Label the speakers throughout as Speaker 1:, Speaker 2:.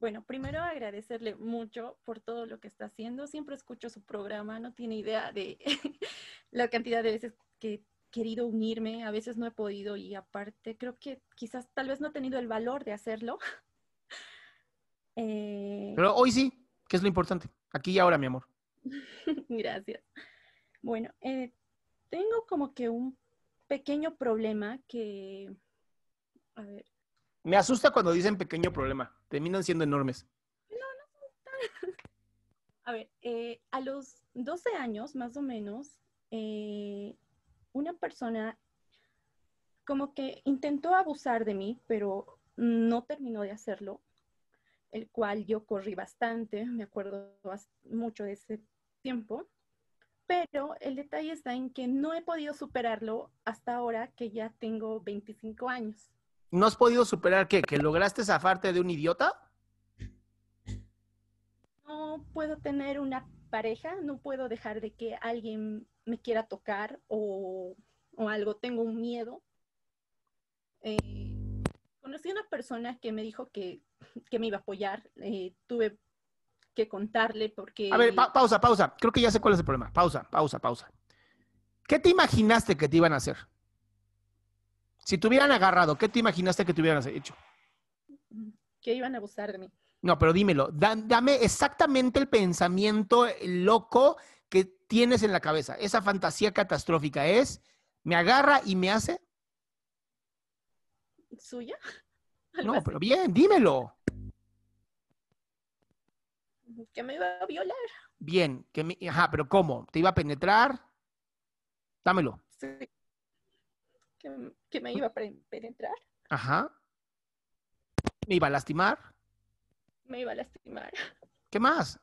Speaker 1: bueno, primero agradecerle mucho por todo lo que está haciendo. Siempre escucho su programa, no tiene idea de la cantidad de veces que he querido unirme, a veces no he podido y aparte creo que quizás tal vez no he tenido el valor de hacerlo.
Speaker 2: Eh, Pero hoy sí, que es lo importante, aquí y ahora, mi amor.
Speaker 1: Gracias. Bueno, eh, tengo como que un pequeño problema que, a ver,
Speaker 2: me asusta cuando dicen pequeño problema. Terminan siendo enormes.
Speaker 1: No, no. A ver, eh, a los 12 años, más o menos, eh, una persona como que intentó abusar de mí, pero no terminó de hacerlo, el cual yo corrí bastante, me acuerdo mucho de ese tiempo, pero el detalle está en que no he podido superarlo hasta ahora que ya tengo 25 años.
Speaker 2: ¿No has podido superar qué? ¿Que lograste zafarte de un idiota?
Speaker 1: No puedo tener una pareja, no puedo dejar de que alguien me quiera tocar o, algo, tengo un miedo. Eh, conocí a una persona que me dijo que, me iba a apoyar, eh, tuve que contarle porque...
Speaker 2: A ver, pausa, pausa, creo que ya sé cuál es el problema. Pausa, pausa, pausa. ¿Qué te imaginaste que te iban a hacer? Si te hubieran agarrado, ¿qué te imaginaste que te hubieran hecho?
Speaker 1: Que iban a abusar de mí.
Speaker 2: No, pero dímelo, dame exactamente el pensamiento loco que tienes en la cabeza. Esa fantasía catastrófica es, ¿me agarra y me hace?
Speaker 1: ¿Suya?
Speaker 2: No, pero bien, dímelo.
Speaker 1: Que me iba a violar.
Speaker 2: Bien, que me, ajá, pero ¿cómo? ¿Te iba a penetrar? Dámelo. Sí
Speaker 1: que, me iba a penetrar.
Speaker 2: Ajá. ¿Me iba a lastimar?
Speaker 1: Me iba a lastimar.
Speaker 2: ¿Qué más?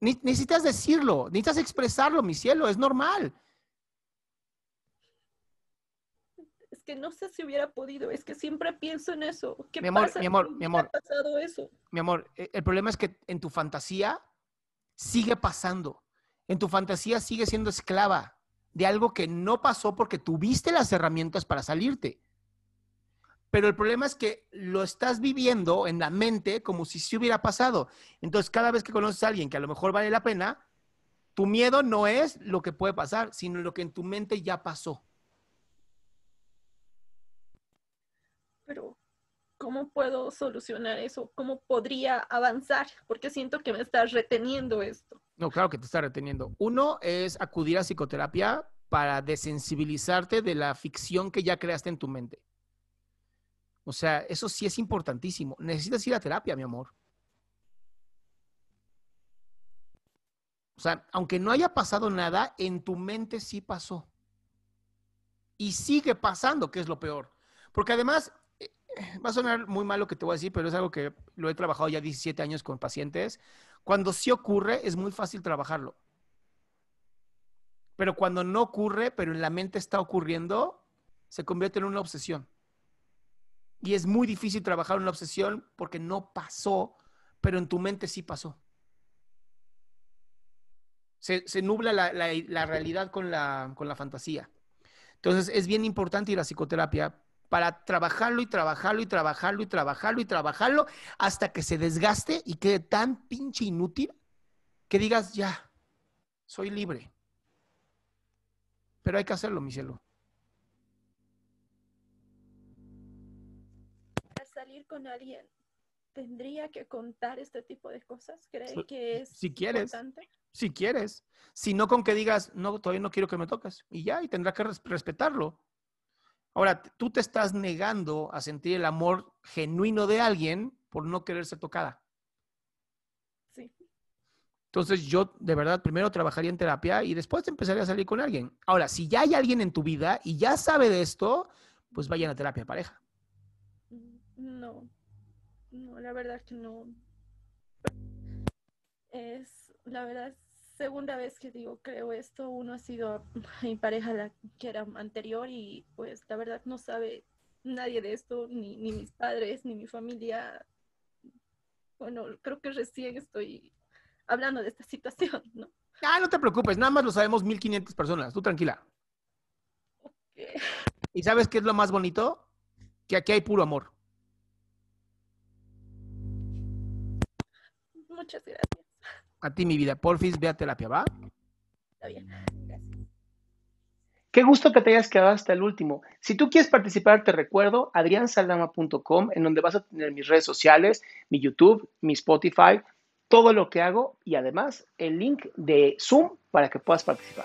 Speaker 2: necesitas decirlo, necesitas expresarlo, mi cielo, es normal.
Speaker 1: Es que no sé si hubiera podido, es que siempre pienso en eso. ¿Qué
Speaker 2: mi amor, mi amor, mi amor.
Speaker 1: Ha pasado eso?
Speaker 2: Mi amor, e, el problema es que en tu fantasía sigue pasando. En tu fantasía sigue siendo esclava de algo que no pasó porque tuviste las herramientas para salirte. Pero el problema es que lo estás viviendo en la mente como si se hubiera pasado. Entonces, cada vez que conoces a alguien que a lo mejor vale la pena, tu miedo no es lo que puede pasar, sino lo que en tu mente ya pasó.
Speaker 1: Pero, ¿cómo puedo solucionar eso? ¿Cómo podría avanzar? Porque siento que me estás reteniendo esto.
Speaker 2: No, claro que te está reteniendo. Uno es acudir a psicoterapia para desensibilizarte de la ficción que ya creaste en tu mente. O sea, eso sí es importantísimo. Necesitas ir a terapia, mi amor. O sea, aunque no haya pasado nada, en tu mente sí pasó. Y sigue pasando, que es lo peor. Porque además, va a sonar muy mal lo que te voy a decir, pero es algo que lo he trabajado ya 17 años con pacientes. Cuando sí ocurre, es muy fácil trabajarlo. Pero cuando no ocurre, pero en la mente está ocurriendo, se convierte en una obsesión. Y es muy difícil trabajar una obsesión porque no pasó, pero en tu mente sí pasó. Se, nubla la, la, realidad con la, con la fantasía. Entonces es bien importante ir a psicoterapia para trabajarlo y trabajarlo y trabajarlo y trabajarlo y trabajarlo hasta que se desgaste y quede tan pinche inútil que digas, ya, soy libre. Pero hay que hacerlo, mi cielo.
Speaker 1: Para salir con alguien, ¿tendría que contar este tipo de cosas? ¿Crees que es
Speaker 2: si quieres, Si quieres. Si no, con que digas, no, todavía no quiero que me toques. Y ya, y tendrá que respetarlo. Ahora, tú te estás negando a sentir el amor genuino de alguien por no querer ser tocada.
Speaker 1: Sí.
Speaker 2: Entonces yo de verdad primero trabajaría en terapia y después empezaría a salir con alguien. Ahora, si ya hay alguien en tu vida y ya sabe de esto, pues vayan a terapia pareja.
Speaker 1: No, no, la verdad que no. Es, la verdad, segunda vez que digo, creo esto. Uno ha sido mi pareja la que era anterior y pues la verdad no sabe nadie de esto, ni, ni mis padres, ni mi familia. Bueno, creo que recién estoy hablando de esta situación, ¿no?
Speaker 2: Ah, no te preocupes, nada más lo sabemos 1500 personas, tú tranquila. ¿Y sabes qué es lo más bonito? Que aquí hay puro amor.
Speaker 1: Muchas gracias.
Speaker 2: A ti, mi vida. Porfis, ve a terapia, ¿va?
Speaker 1: Está bien. Gracias.
Speaker 3: Qué gusto que te hayas quedado hasta el último. Si tú quieres participar, te recuerdo adriansaldama.com, en donde vas a tener mis redes sociales, mi YouTube, mi Spotify, todo lo que hago y además el link de Zoom para que puedas participar.